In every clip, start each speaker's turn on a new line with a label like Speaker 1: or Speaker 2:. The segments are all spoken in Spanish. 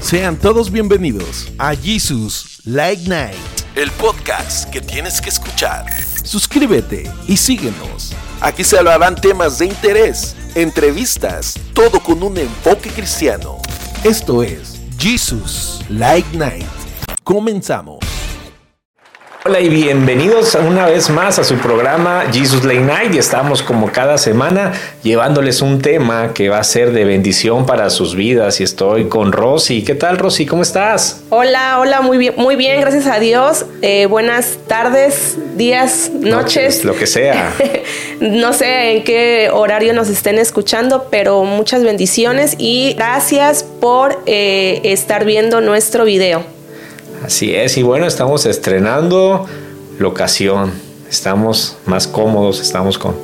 Speaker 1: Sean todos bienvenidos a Jesus Light Night, el podcast que tienes que escuchar. Suscríbete y síguenos. Aquí se hablarán temas de interés, entrevistas, todo con un enfoque cristiano. Esto es Jesus Light Night. Comenzamos.
Speaker 2: Hola y bienvenidos una vez más a su programa Jesus Late Night y estamos como cada semana llevándoles un tema que va a ser de bendición para sus vidas y estoy con Rosy. ¿Qué tal Rosy? ¿Cómo estás?
Speaker 3: Hola, hola, muy bien, muy bien, gracias a Dios. Eh, buenas tardes, días, noches.
Speaker 2: Lo que sea.
Speaker 3: no sé en qué horario nos estén escuchando, pero muchas bendiciones y gracias por eh, estar viendo nuestro video.
Speaker 2: Así es, y bueno, estamos estrenando locación, estamos más cómodos, estamos con,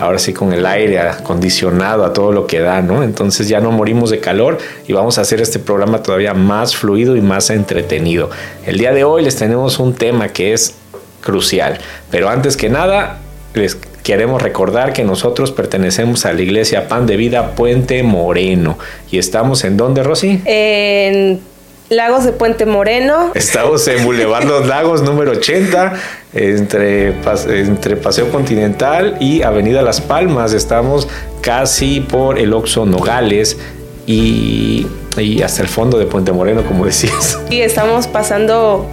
Speaker 2: ahora sí con el aire acondicionado a todo lo que da, ¿no? Entonces ya no morimos de calor y vamos a hacer este programa todavía más fluido y más entretenido. El día de hoy les tenemos un tema que es crucial, pero antes que nada les queremos recordar que nosotros pertenecemos a la iglesia Pan de Vida Puente Moreno y estamos en dónde, Rosy?
Speaker 3: En Lagos de Puente Moreno.
Speaker 2: Estamos en Boulevard Los Lagos número 80, entre, entre Paseo Continental y Avenida Las Palmas. Estamos casi por el Oxo Nogales y, y hasta el fondo de Puente Moreno, como decías.
Speaker 3: Y estamos pasando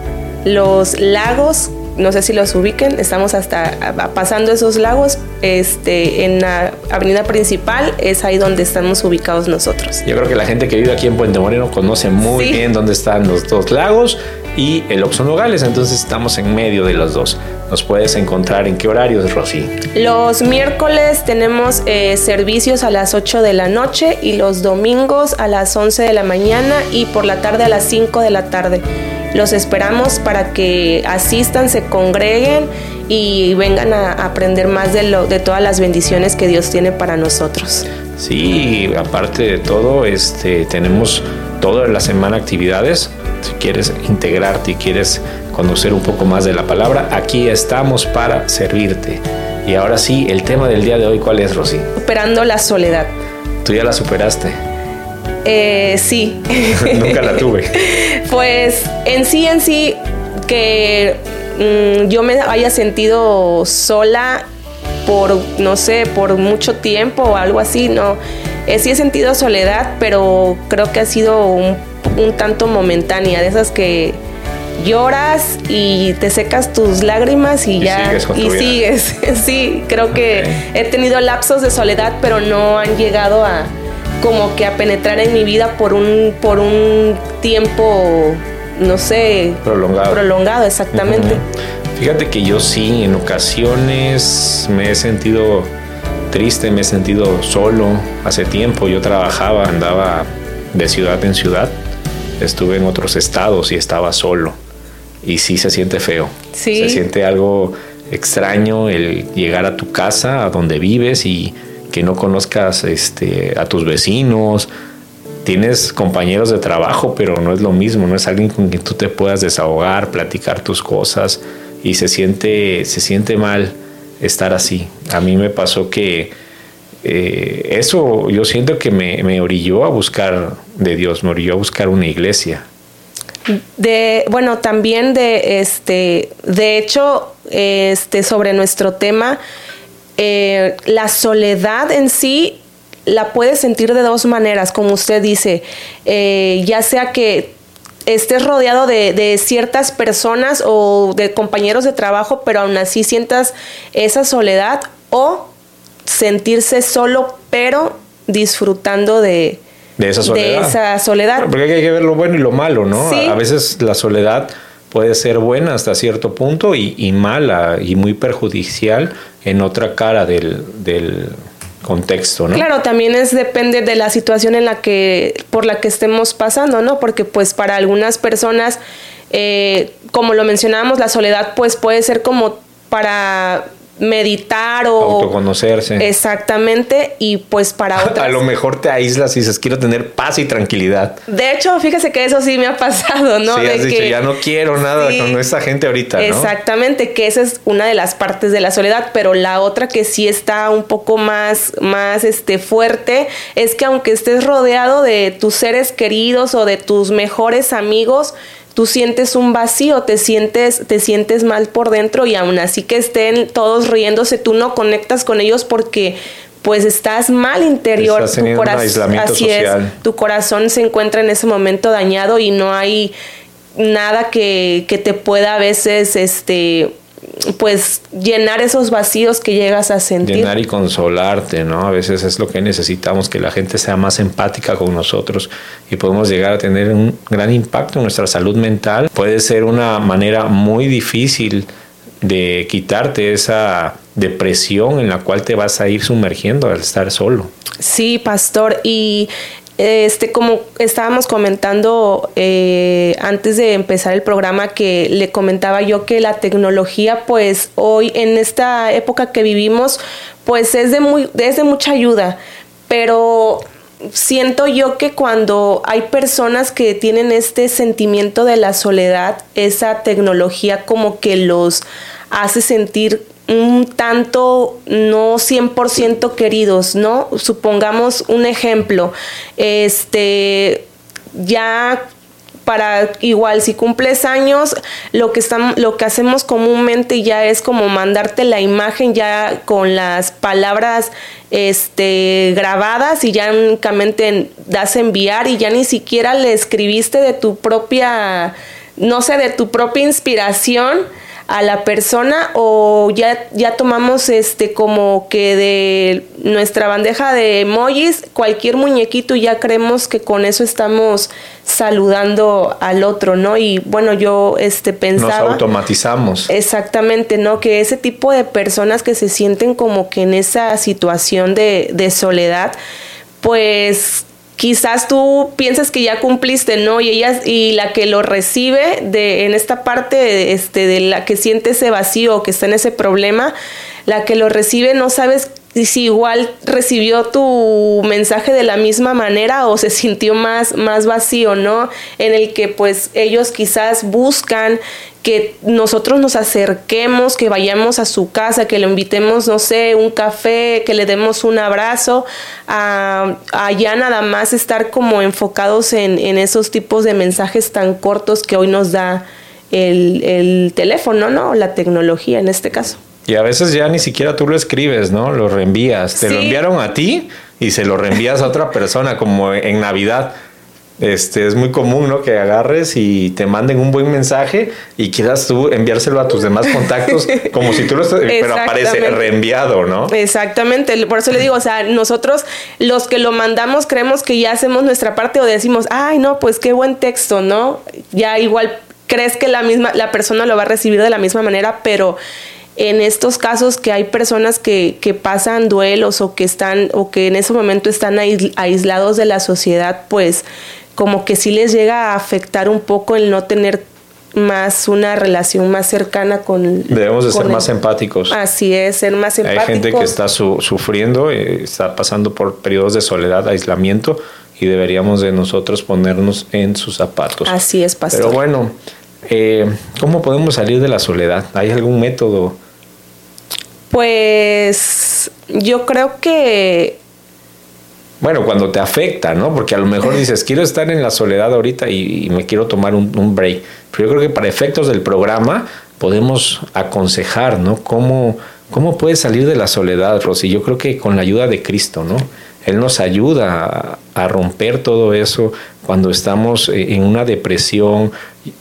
Speaker 3: los lagos no sé si los ubiquen, estamos hasta pasando esos lagos este, en la avenida principal, es ahí donde estamos ubicados nosotros.
Speaker 2: Yo creo que la gente que vive aquí en Puente Moreno conoce muy bien dónde están los dos lagos y el Oxxo Nogales, entonces estamos en medio de los dos. ¿Nos puedes encontrar en qué horarios, Rosy?
Speaker 3: Los miércoles tenemos eh, servicios a las 8 de la noche y los domingos a las 11 de la mañana y por la tarde a las 5 de la tarde. Los esperamos para que asistan, se congreguen y vengan a aprender más de, lo, de todas las bendiciones que Dios tiene para nosotros.
Speaker 2: Sí, aparte de todo, este, tenemos toda la semana actividades. Si quieres integrarte y quieres conocer un poco más de la palabra, aquí estamos para servirte. Y ahora sí, el tema del día de hoy, ¿cuál es, Rosy?
Speaker 3: Superando la soledad.
Speaker 2: Tú ya la superaste.
Speaker 3: Eh, sí.
Speaker 2: Nunca la tuve.
Speaker 3: pues en sí, en sí, que mm, yo me haya sentido sola por, no sé, por mucho tiempo o algo así, no. Eh, sí he sentido soledad, pero creo que ha sido un, tanto momentánea, de esas que lloras y te secas tus lágrimas y, ya y sigues. sí, creo que he tenido lapsos de soledad, pero no han llegado a como que a penetrar en mi vida por un, por un tiempo, no sé,
Speaker 2: prolongado.
Speaker 3: Prolongado, exactamente.
Speaker 2: Fíjate que yo sí, en ocasiones me he sentido triste, me he sentido solo. Hace tiempo yo trabajaba, andaba de ciudad en ciudad, estuve en otros estados y estaba solo. Y sí se siente feo.
Speaker 3: Sí.
Speaker 2: Se siente algo extraño el llegar a tu casa, a donde vives y que no conozcas este, a tus vecinos, tienes compañeros de trabajo, pero no es lo mismo, no es alguien con quien tú te puedas desahogar, platicar tus cosas y se siente, se siente mal estar así. A mí me pasó que eh, eso yo siento que me, orilló a buscar de Dios, me orilló a buscar una iglesia.
Speaker 3: De, bueno, también de este, de hecho, este, sobre nuestro tema, eh, la soledad en sí la puedes sentir de dos maneras, como usted dice, eh, ya sea que estés rodeado de, ciertas personas o de compañeros de trabajo, pero aún así sientas esa soledad o sentirse solo, pero disfrutando de,
Speaker 2: esa
Speaker 3: soledad.
Speaker 2: porque hay que ver lo bueno y lo malo, ¿no? A veces la soledad puede ser buena hasta cierto punto y, mala y muy perjudicial en otra cara del, contexto, ¿no?
Speaker 3: Claro, también es depende de la situación en la que por la que estemos pasando, ¿no? Porque pues para algunas personas, eh, como lo mencionábamos, la soledad pues puede ser como para meditar o
Speaker 2: autoconocerse.
Speaker 3: Exactamente, y pues para otras.
Speaker 2: A lo mejor te aíslas y dices, quiero tener paz y tranquilidad.
Speaker 3: De hecho, fíjese que eso sí me ha pasado, ¿no?
Speaker 2: Sí, has dicho, ya no quiero nada con esta gente ahorita, ¿no?
Speaker 3: Exactamente, que esa es una de las partes de la soledad, pero la otra que sí está un poco más, más este, fuerte es que aunque estés rodeado de tus seres queridos o de tus mejores amigos, tú sientes un vacío, te sientes, te sientes mal por dentro y aún así que estén todos riéndose, tú no conectas con ellos porque pues estás mal interior,
Speaker 2: tu corazón, así es,
Speaker 3: tu corazón se encuentra en ese momento dañado y no hay nada que, que te pueda a veces este pues llenar esos vacíos que llegas a sentir.
Speaker 2: Llenar y consolarte, ¿no? A veces es lo que necesitamos, que la gente sea más empática con nosotros y podemos llegar a tener un gran impacto en nuestra salud mental. Puede ser una manera muy difícil de quitarte esa depresión en la cual te vas a ir sumergiendo al estar solo.
Speaker 3: Sí, pastor, y este, como estábamos comentando eh, antes de empezar el programa, que le comentaba yo que la tecnología, pues hoy en esta época que vivimos, pues es de, muy, es de mucha ayuda, pero siento yo que cuando hay personas que tienen este sentimiento de la soledad, esa tecnología como que los hace sentir un tanto no 100% queridos, ¿no? Supongamos un ejemplo, este, ya para igual si cumples años, lo que estamos, lo que hacemos comúnmente ya es como mandarte la imagen ya con las palabras este grabadas y ya únicamente das enviar y ya ni siquiera le escribiste de tu propia no sé, de tu propia inspiración a la persona o ya, ya tomamos este como que de nuestra bandeja de emojis, cualquier muñequito ya creemos que con eso estamos saludando al otro, ¿no? Y bueno, yo este pensaba
Speaker 2: nos automatizamos.
Speaker 3: Exactamente, ¿no? Que ese tipo de personas que se sienten como que en esa situación de, de soledad, pues quizás tú piensas que ya cumpliste, ¿no? Y ella y la que lo recibe de en esta parte este de la que siente ese vacío, que está en ese problema, la que lo recibe no sabes si igual recibió tu mensaje de la misma manera o se sintió más más vacío, ¿no? En el que pues ellos quizás buscan que nosotros nos acerquemos, que vayamos a su casa, que le invitemos, no sé, un café, que le demos un abrazo, a, ya nada más estar como enfocados en, esos tipos de mensajes tan cortos que hoy nos da el, teléfono, ¿no? La tecnología en este caso.
Speaker 2: Y a veces ya ni siquiera tú lo escribes, ¿no? Lo reenvías. Te lo enviaron a ti y se lo reenvías a otra persona, como en Navidad este, es muy común, ¿no? Que agarres y te manden un buen mensaje y quieras tú enviárselo a tus demás contactos como si tú lo pero aparece reenviado, ¿no?
Speaker 3: Exactamente, por eso le digo, o sea, nosotros los que lo mandamos creemos que ya hacemos nuestra parte o decimos, ay, no, pues qué buen texto, ¿no? Ya igual crees que la misma, la persona lo va a recibir de la misma manera, pero en estos casos que hay personas que, que, pasan duelos o que están o que en ese momento están aislados de la sociedad, pues como que sí les llega a afectar un poco el no tener más una relación más cercana con
Speaker 2: debemos de ser más empáticos.
Speaker 3: Así es ser más empáticos
Speaker 2: hay gente que está sufriendo eh, está pasando por periodos de soledad aislamiento y deberíamos de nosotros ponernos en sus zapatos.
Speaker 3: Así es pastor.
Speaker 2: Pero bueno eh, cómo podemos salir de la soledad hay algún método
Speaker 3: pues yo creo que
Speaker 2: bueno, cuando te afecta, ¿no? Porque a lo mejor dices, quiero estar en la soledad ahorita y, me quiero tomar un, break. Pero yo creo que para efectos del programa podemos aconsejar, ¿no? ¿Cómo, cómo puedes salir de la soledad, Rosy? Yo creo que con la ayuda de Cristo, ¿no? Él nos ayuda a, romper todo eso cuando estamos eh, en una depresión.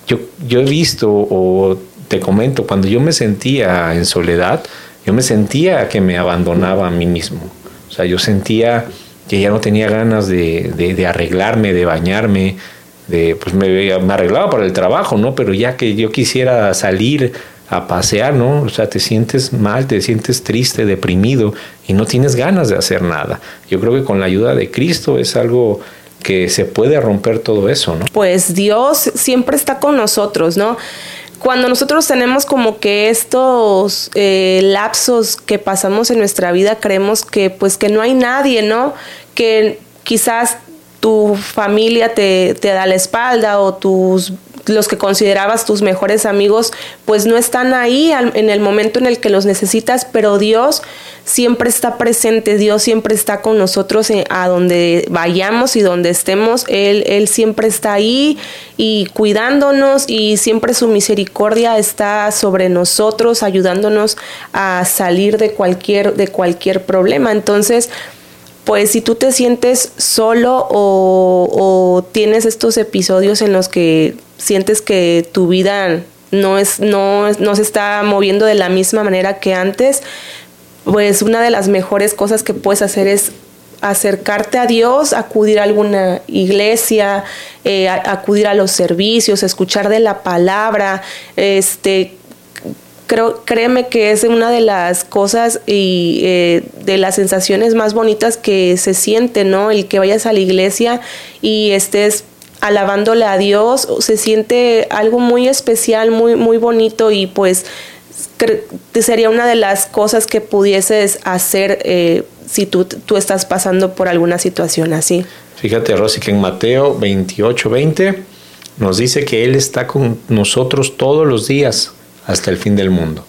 Speaker 2: Yo, yo he visto o te comento, cuando yo me sentía en soledad, yo me sentía que me abandonaba a mí mismo. O sea, yo sentía que ya no tenía ganas de, de, arreglarme, de bañarme, de, pues me, me, arreglaba para el trabajo, ¿no? Pero ya que yo quisiera salir a pasear, ¿no? O sea, te sientes mal, te sientes triste, deprimido y no tienes ganas de hacer nada. Yo creo que con la ayuda de Cristo es algo que se puede romper todo eso, ¿no?
Speaker 3: Pues Dios siempre está con nosotros, ¿no? Cuando nosotros tenemos como que estos eh, lapsos que pasamos en nuestra vida, creemos que pues que no hay nadie, ¿no? Que quizás tu familia te, te da la espalda o tus los que considerabas tus mejores amigos, pues no están ahí en el momento en el que los necesitas, pero Dios siempre está presente, Dios siempre está con nosotros eh, a donde vayamos y donde estemos, Él, Él siempre está ahí y cuidándonos y siempre su misericordia está sobre nosotros, ayudándonos a salir de cualquier, de cualquier problema. Entonces, pues si tú te sientes solo o, tienes estos episodios en los que sientes que tu vida no, es, no, no se está moviendo de la misma manera que antes, pues una de las mejores cosas que puedes hacer es acercarte a Dios, acudir a alguna iglesia, eh, acudir a los servicios, escuchar de la palabra, este, creo, créeme que es una de las cosas y eh, de las sensaciones más bonitas que se siente, ¿no? El que vayas a la iglesia y estés alabándole a Dios, se siente algo muy especial, muy, muy bonito y pues sería una de las cosas que pudieses hacer eh, si tú, tú estás pasando por alguna situación así.
Speaker 2: Fíjate, Rosy, que en Mateo 28, 20 nos dice que Él está con nosotros todos los días hasta el fin del mundo.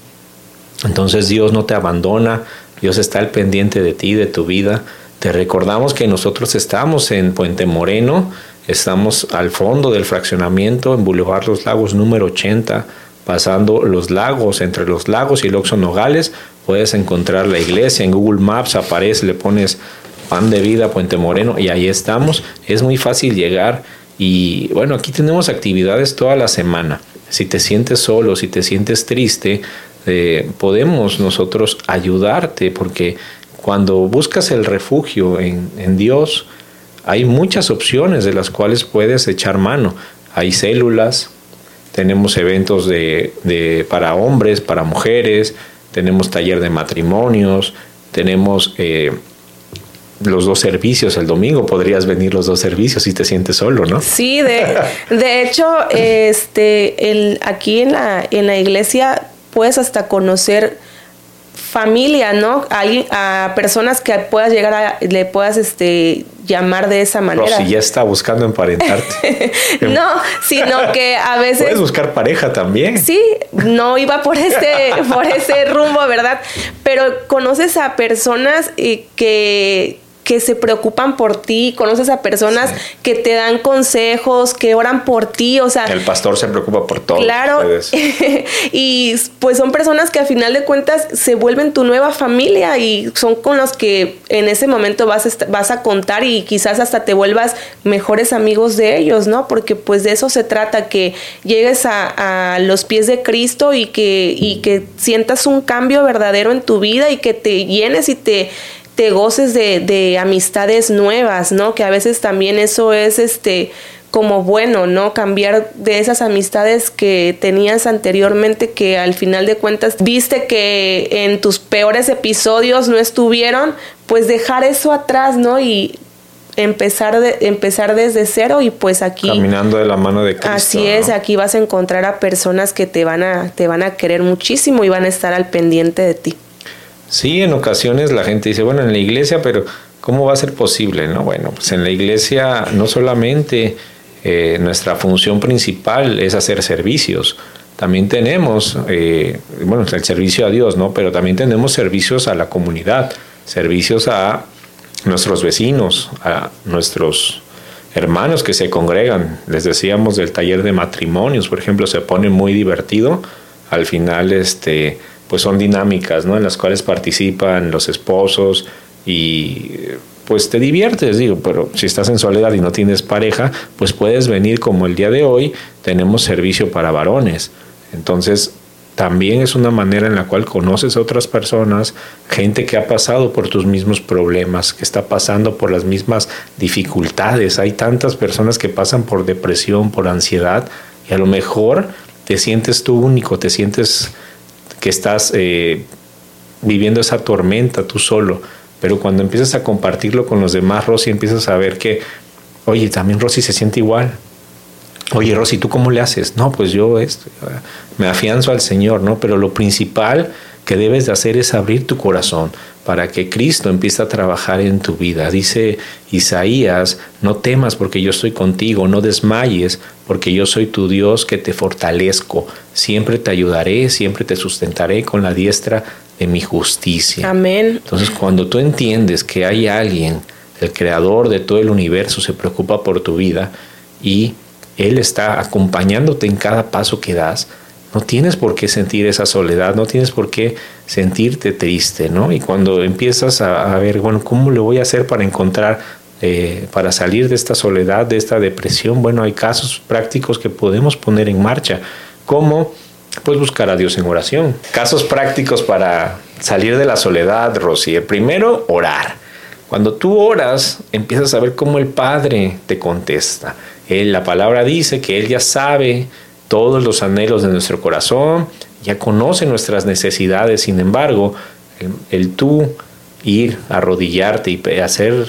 Speaker 2: Entonces Dios no te abandona, Dios está al pendiente de ti, de tu vida. Te recordamos que nosotros estamos en Puente Moreno, estamos al fondo del fraccionamiento en Boulevard Los Lagos número 80, pasando los lagos, entre los lagos y el Oxo Nogales, puedes encontrar la iglesia, en Google Maps aparece, le pones pan de vida Puente Moreno y ahí estamos. Es muy fácil llegar y bueno, aquí tenemos actividades toda la semana. Si te sientes solo, si te sientes triste, eh, podemos nosotros ayudarte porque cuando buscas el refugio en, Dios, hay muchas opciones de las cuales puedes echar mano. Hay células, tenemos eventos de, para hombres, para mujeres, tenemos taller de matrimonios, tenemos eh, los dos servicios el domingo, podrías venir los dos servicios si te sientes solo, ¿no?
Speaker 3: Sí, de, hecho, este, aquí en la, en la iglesia puedes hasta conocer familia, ¿no? A, a personas que puedas llegar a, le puedas este llamar de esa manera.
Speaker 2: si ya está buscando emparentarte.
Speaker 3: no, sino que a veces
Speaker 2: puedes buscar pareja también.
Speaker 3: Sí, no iba por este por ese rumbo, ¿verdad? Pero conoces a personas eh, que que se preocupan por ti, conoces a personas que te dan consejos, que oran por ti, o sea...
Speaker 2: El pastor se preocupa por todo.
Speaker 3: Claro, y pues son personas que a final de cuentas se vuelven tu nueva familia y son con los que en ese momento vas a, vas a contar y quizás hasta te vuelvas mejores amigos de ellos, ¿no? Porque pues de eso se trata, que llegues a, a los pies de Cristo y que, y que sientas un cambio verdadero en tu vida y que te llenes y te te goces de, amistades nuevas, ¿no? Que a veces también eso es este como bueno, ¿no? Cambiar de esas amistades que tenías anteriormente que al final de cuentas viste que en tus peores episodios no estuvieron, pues dejar eso atrás, ¿no? Y empezar de, empezar desde cero y pues aquí
Speaker 2: caminando de la mano de Cristo.
Speaker 3: Así es, aquí vas a encontrar a personas que te van a te van a querer muchísimo y van a estar al pendiente de ti.
Speaker 2: Sí, en ocasiones la gente dice, bueno, en la iglesia, pero ¿cómo va a ser posible? No, bueno, pues en la iglesia no solamente eh, nuestra función principal es hacer servicios, también tenemos, eh, bueno, el servicio a Dios, ¿no? Pero también tenemos servicios a la comunidad, servicios a nuestros vecinos, a nuestros hermanos que se congregan. Les decíamos del taller de matrimonios, por ejemplo, se pone muy divertido. Al final, este pues son dinámicas, ¿no? En las cuales participan los esposos y pues te diviertes, digo, pero si estás en soledad y no tienes pareja, pues puedes venir como el día de hoy, tenemos servicio para varones. Entonces, también es una manera en la cual conoces a otras personas, gente que ha pasado por tus mismos problemas, que está pasando por las mismas dificultades. Hay tantas personas que pasan por depresión, por ansiedad, y a lo mejor te sientes tú único, te sientes que estás eh, viviendo esa tormenta tú solo, pero cuando empiezas a compartirlo con los demás, Rosy, empiezas a ver que, oye, también Rosy se siente igual. Oye, Rosy, ¿tú cómo le haces? No, pues yo esto, me afianzo al Señor, ¿no? Pero lo principal que debes de hacer es abrir tu corazón para que Cristo empiece a trabajar en tu vida. Dice Isaías, no temas porque yo estoy contigo, no desmayes porque yo soy tu Dios que te fortalezco, siempre te ayudaré, siempre te sustentaré con la diestra de mi justicia.
Speaker 3: Amén.
Speaker 2: Entonces cuando tú entiendes que hay alguien, el creador de todo el universo, se preocupa por tu vida y Él está acompañándote en cada paso que das, no tienes por qué sentir esa soledad, no tienes por qué sentirte triste, ¿no? Y cuando empiezas a, ver, bueno, ¿cómo le voy a hacer para encontrar, eh, para salir de esta soledad, de esta depresión? Bueno, hay casos prácticos que podemos poner en marcha, como pues buscar a Dios en oración. Casos prácticos para salir de la soledad, Rosy. Primero, orar. Cuando tú oras, empiezas a ver cómo el Padre te contesta. Él, la palabra dice que Él ya sabe todos los anhelos de nuestro corazón, ya conoce nuestras necesidades, sin embargo, el, tú ir, arrodillarte y hacer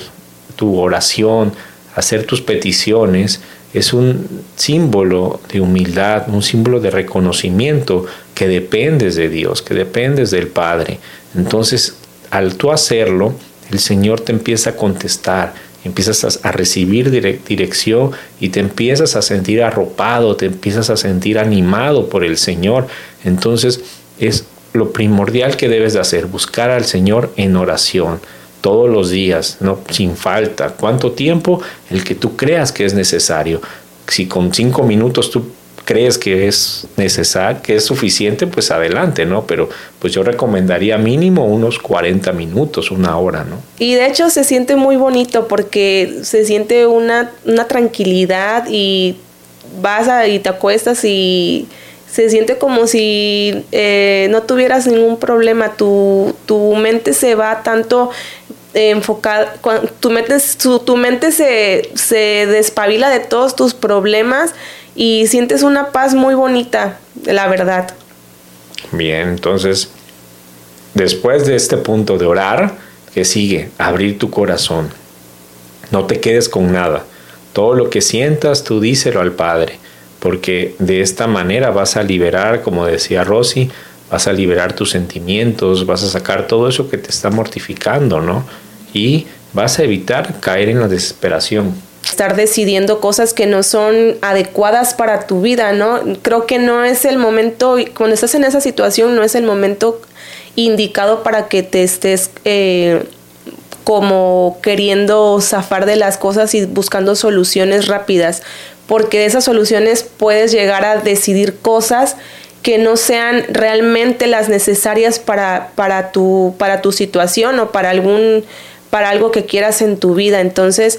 Speaker 2: tu oración, hacer tus peticiones, es un símbolo de humildad, un símbolo de reconocimiento que dependes de Dios, que dependes del Padre. Entonces, al tú hacerlo, el Señor te empieza a contestar empiezas a, recibir dirección y te empiezas a sentir arropado, te empiezas a sentir animado por el Señor. Entonces es lo primordial que debes de hacer, buscar al Señor en oración todos los días, no sin falta. ¿Cuánto tiempo? El que tú creas que es necesario. Si con cinco minutos tú crees que es necesario, que es suficiente, pues adelante, ¿no? Pero pues yo recomendaría mínimo unos 40 minutos, una hora, ¿no?
Speaker 3: Y de hecho se siente muy bonito porque se siente una, una tranquilidad y vas a, y te acuestas y se siente como si eh, no tuvieras ningún problema, tu, tu mente se va tanto enfocada, tu mente, tu mente se, se despabila de todos tus problemas y sientes una paz muy bonita, la verdad.
Speaker 2: Bien, entonces, después de este punto de orar, que sigue? Abrir tu corazón. No te quedes con nada. Todo lo que sientas, tú díselo al Padre, porque de esta manera vas a liberar, como decía Rosy, vas a liberar tus sentimientos, vas a sacar todo eso que te está mortificando, ¿no? Y vas a evitar caer en la desesperación
Speaker 3: estar decidiendo cosas que no son adecuadas para tu vida, ¿no? Creo que no es el momento, cuando estás en esa situación, no es el momento indicado para que te estés eh, como queriendo zafar de las cosas y buscando soluciones rápidas, porque de esas soluciones puedes llegar a decidir cosas que no sean realmente las necesarias para, para, tu, para tu situación o para algún para algo que quieras en tu vida. Entonces,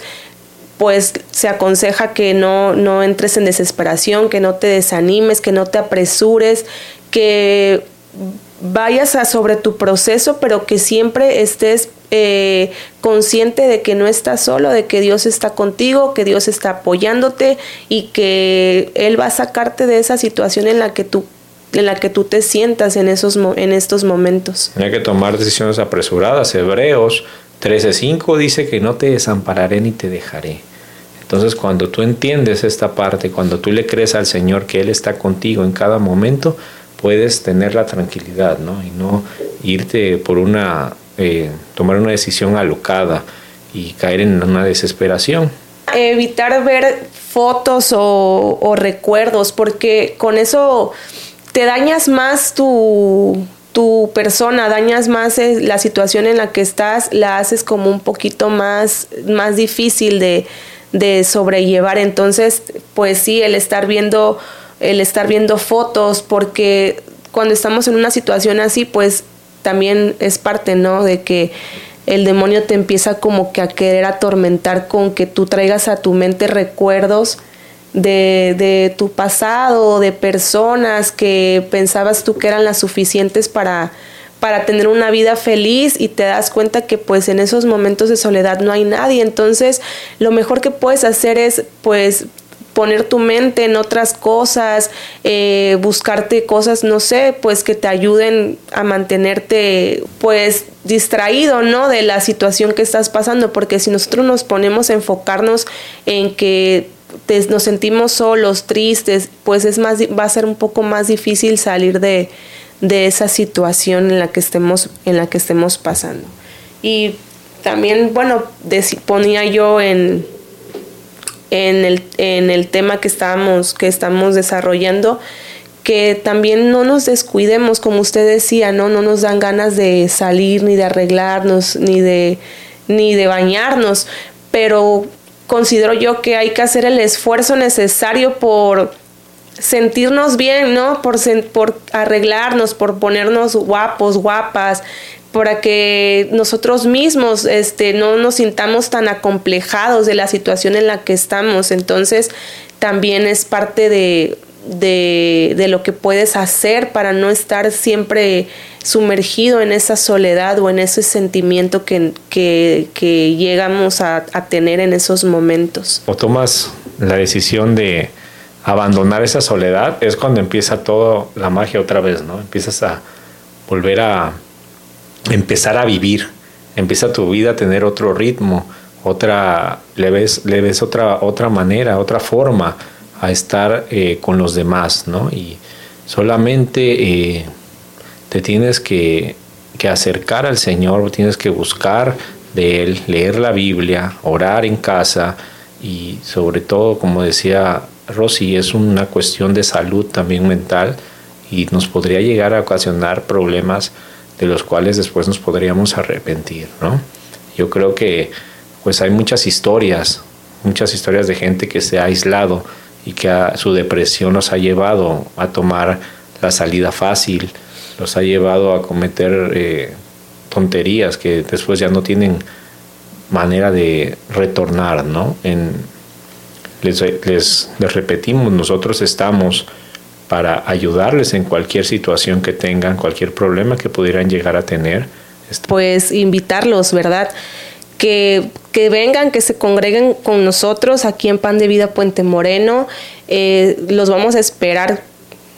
Speaker 3: pues se aconseja que no, no entres en desesperación, que no te desanimes, que no te apresures, que vayas a sobre tu proceso, pero que siempre estés eh, consciente de que no estás solo, de que Dios está contigo, que Dios está apoyándote y que Él va a sacarte de esa situación en la que tú en la que tú te sientas en, esos, en estos momentos.
Speaker 2: Hay que tomar decisiones apresuradas. Hebreos 13:5 dice que no te desampararé ni te dejaré. Entonces cuando tú entiendes esta parte, cuando tú le crees al Señor que Él está contigo en cada momento, puedes tener la tranquilidad, ¿no? Y no irte por una, eh, tomar una decisión alocada y caer en una desesperación.
Speaker 3: Evitar ver fotos o, o recuerdos, porque con eso te dañas más tu, tu persona, dañas más eh, la situación en la que estás, la haces como un poquito más, más difícil de, de sobrellevar. Entonces, pues sí, el estar viendo, el estar viendo fotos, porque cuando estamos en una situación así, pues también es parte, ¿no? De que el demonio te empieza como que a querer atormentar con que tú traigas a tu mente recuerdos de, de tu pasado, de personas que pensabas tú que eran las suficientes para, para tener una vida feliz y te das cuenta que pues en esos momentos de soledad no hay nadie. Entonces lo mejor que puedes hacer es pues poner tu mente en otras cosas, eh, buscarte cosas, no sé, pues que te ayuden a mantenerte pues distraído, ¿no? De la situación que estás pasando, porque si nosotros nos ponemos a enfocarnos en que nos sentimos solos, tristes, pues es más, va a ser un poco más difícil salir de, de esa situación en la que estemos, en la que estemos pasando. Y también, bueno, ponía yo en, en, el, en el tema que estábamos, que estamos desarrollando, que también no nos descuidemos, como usted decía, ¿no? No nos dan ganas de salir, ni de arreglarnos, ni de, ni de bañarnos, pero considero yo que hay que hacer el esfuerzo necesario por sentirnos bien, ¿no? Por, arreglarnos, por ponernos guapos, guapas, para que nosotros mismos este, no nos sintamos tan acomplejados de la situación en la que estamos. Entonces, también es parte de, de, lo que puedes hacer para no estar siempre sumergido en esa soledad o en ese sentimiento que, que, llegamos a, a, tener en esos momentos.
Speaker 2: O tomas la decisión de abandonar esa soledad, es cuando empieza toda la magia otra vez, ¿no? Empiezas a volver a empezar a vivir, empieza tu vida a tener otro ritmo, otra, le ves, le ves otra, otra manera, otra forma a estar eh, con los demás, ¿no? Y solamente eh, te tienes que, que, acercar al Señor, tienes que buscar de Él, leer la Biblia, orar en casa y sobre todo, como decía Rosy, es una cuestión de salud también mental y nos podría llegar a ocasionar problemas de los cuales después nos podríamos arrepentir, ¿no? Yo creo que pues hay muchas historias, muchas historias de gente que se ha aislado y que su depresión los ha llevado a tomar la salida fácil, los ha llevado a cometer eh, tonterías que después ya no tienen manera de retornar, ¿no? En, les, les, les repetimos, nosotros estamos para ayudarles en cualquier situación que tengan, cualquier problema que pudieran llegar a tener.
Speaker 3: Pues invitarlos, ¿verdad? Que, que, vengan, que se congreguen con nosotros aquí en Pan de Vida Puente Moreno. Eh, los vamos a esperar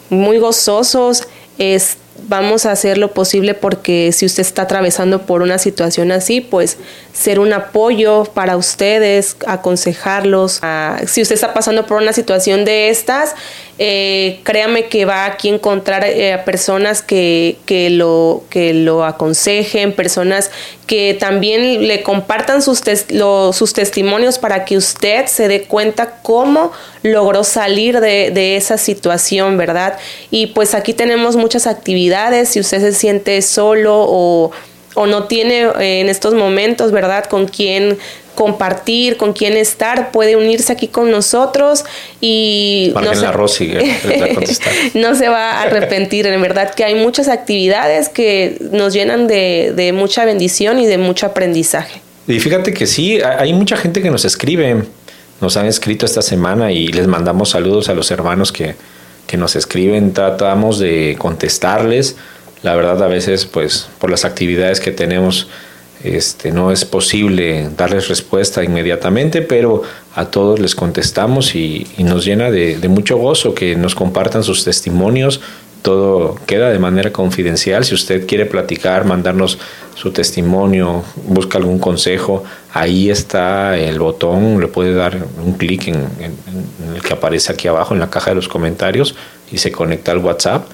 Speaker 3: muy gozosos. Es, vamos a hacer lo posible porque si usted está atravesando por una situación así, pues ser un apoyo para ustedes, aconsejarlos. si usted está pasando por una situación de estas, eh, créame que va aquí a encontrar eh, personas que, que, lo, que lo aconsejen, personas que también le compartan sus, sus testimonios para que usted se dé cuenta cómo logró salir de, de esa situación, ¿verdad? Y pues aquí tenemos muchas actividades, si usted se siente solo o o no tiene eh, en estos momentos, ¿verdad? Con quién compartir, con quién estar, puede unirse aquí con nosotros y
Speaker 2: no se,
Speaker 3: no se va a arrepentir. En verdad que hay muchas actividades que nos llenan de, de mucha bendición y de mucho aprendizaje.
Speaker 2: Y fíjate que sí, hay mucha gente que nos escribe, nos han escrito esta semana y les mandamos saludos a los hermanos que, que nos escriben, tratamos de contestarles la verdad a veces pues por las actividades que tenemos este, no es posible darles respuesta inmediatamente, pero a todos les contestamos y, nos llena de, mucho gozo que nos compartan sus testimonios. Todo queda de manera confidencial. Si usted quiere platicar, mandarnos su testimonio, busca algún consejo, ahí está el botón, le puede dar un clic en el que aparece aquí abajo en la caja de los comentarios y se conecta al WhatsApp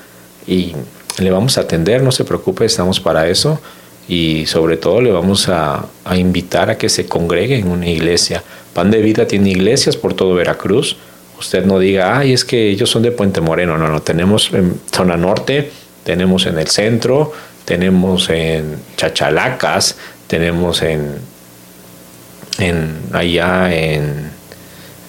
Speaker 2: y le vamos a atender, no se preocupe, estamos para eso y sobre todo le vamos a, invitar a que se congregue en una iglesia. Pan de Vida tiene iglesias por todo Veracruz. Usted no diga, ay, es que ellos son de Puente Moreno. No, no, tenemos en zona norte, tenemos en el centro, tenemos en Chachalacas, tenemos en, en allá en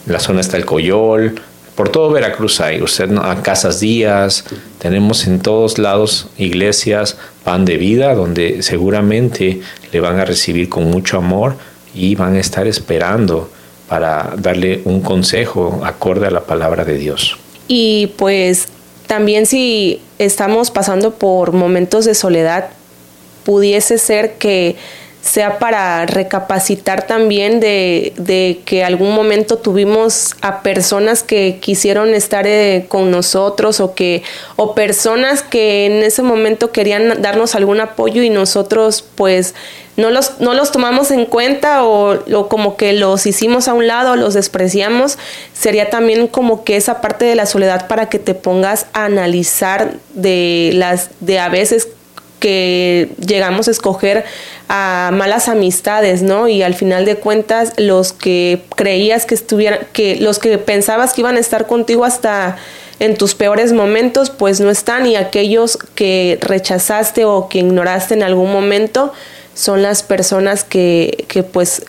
Speaker 2: la zona está el Coyol, por todo Veracruz hay, usted a Casas Díaz, tenemos en todos lados iglesias, pan de vida, donde seguramente le van a recibir con mucho amor y van a estar esperando para darle un consejo acorde a la palabra de Dios.
Speaker 3: Y pues también si estamos pasando por momentos de soledad, pudiese ser que sea para recapacitar también de, de, que algún momento tuvimos a personas que quisieron estar eh, con nosotros o que o personas que en ese momento querían darnos algún apoyo y nosotros pues no los, no los tomamos en cuenta o, o, como que los hicimos a un lado, los despreciamos, sería también como que esa parte de la soledad para que te pongas a analizar de las de a veces que llegamos a escoger a malas amistades, ¿no? Y al final de cuentas, los que creías que estuvieran, que los que pensabas que iban a estar contigo hasta en tus peores momentos, pues no están, y aquellos que rechazaste o que ignoraste en algún momento son las personas que, que pues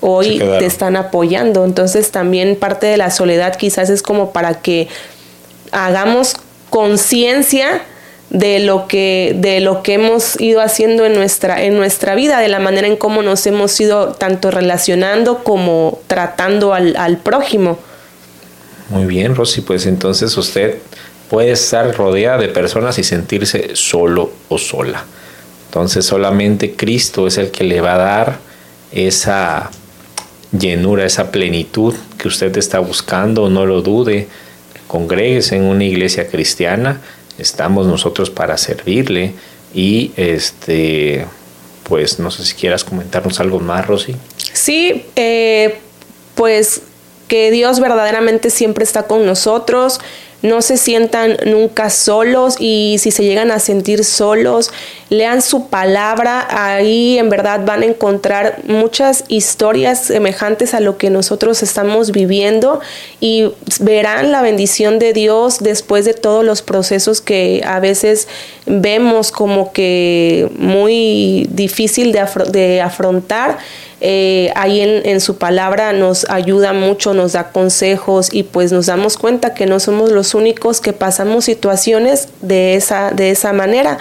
Speaker 3: hoy te están apoyando. Entonces también parte de la soledad quizás es como para que hagamos conciencia de lo que de lo que hemos ido haciendo en nuestra en nuestra vida de la manera en cómo nos hemos ido tanto relacionando como tratando al, al prójimo.
Speaker 2: Muy bien Rosy pues entonces usted puede estar rodeada de personas y sentirse solo o sola. Entonces solamente Cristo es el que le va a dar esa llenura esa plenitud que usted está buscando no lo dude. Congregues en una iglesia cristiana estamos nosotros para servirle y este pues no sé si quieras comentarnos algo más, Rosy.
Speaker 3: Sí, eh, pues que Dios verdaderamente siempre está con nosotros, no se sientan nunca solos y si se llegan a sentir solos, lean su palabra, ahí en verdad van a encontrar muchas historias semejantes a lo que nosotros estamos viviendo y verán la bendición de Dios después de todos los procesos que a veces vemos como que muy difícil de, de afrontar eh, ahí en, su palabra nos ayuda mucho, nos da consejos y pues nos damos cuenta que no somos los únicos que pasamos situaciones de esa, de esa manera.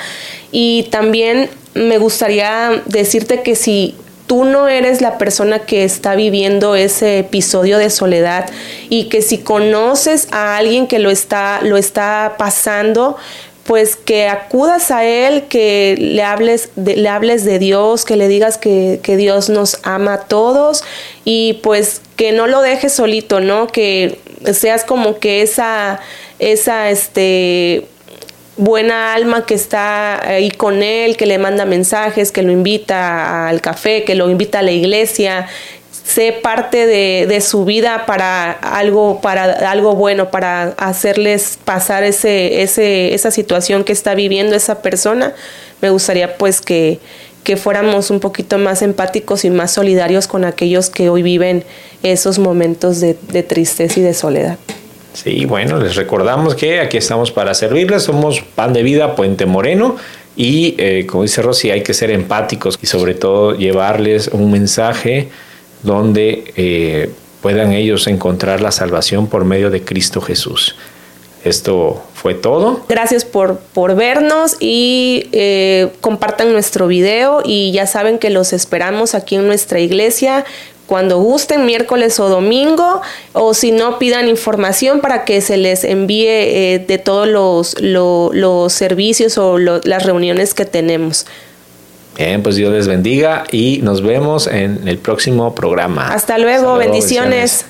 Speaker 3: Y también me gustaría decirte que si tú no eres la persona que está viviendo ese episodio de soledad y que si conoces a alguien que lo está, lo está pasando, pues que acudas a Él, que le hables de, le hables de Dios, que le digas que, que, Dios nos ama a todos y pues que no lo dejes solito, ¿no? Que seas como que esa, esa, este, buena alma que está ahí con él, que le manda mensajes, que lo invita al café, que lo invita a la iglesia, sé parte de, de, su vida para algo, para algo bueno, para hacerles pasar ese, ese, esa situación que está viviendo esa persona. Me gustaría pues que, que fuéramos un poquito más empáticos y más solidarios con aquellos que hoy viven esos momentos de, de tristeza y de soledad.
Speaker 2: Sí, bueno, les recordamos que aquí estamos para servirles, somos Pan de Vida Puente Moreno y eh, como dice Rosy, hay que ser empáticos y sobre todo llevarles un mensaje donde eh, puedan ellos encontrar la salvación por medio de Cristo Jesús. Esto fue todo.
Speaker 3: Gracias por, por vernos y eh, compartan nuestro video y ya saben que los esperamos aquí en nuestra iglesia cuando gusten, miércoles o domingo, o si no, pidan información para que se les envíe eh, de todos los, los servicios o las reuniones que tenemos.
Speaker 2: Bien, pues Dios les bendiga y nos vemos en el próximo programa.
Speaker 3: Hasta luego, bendiciones.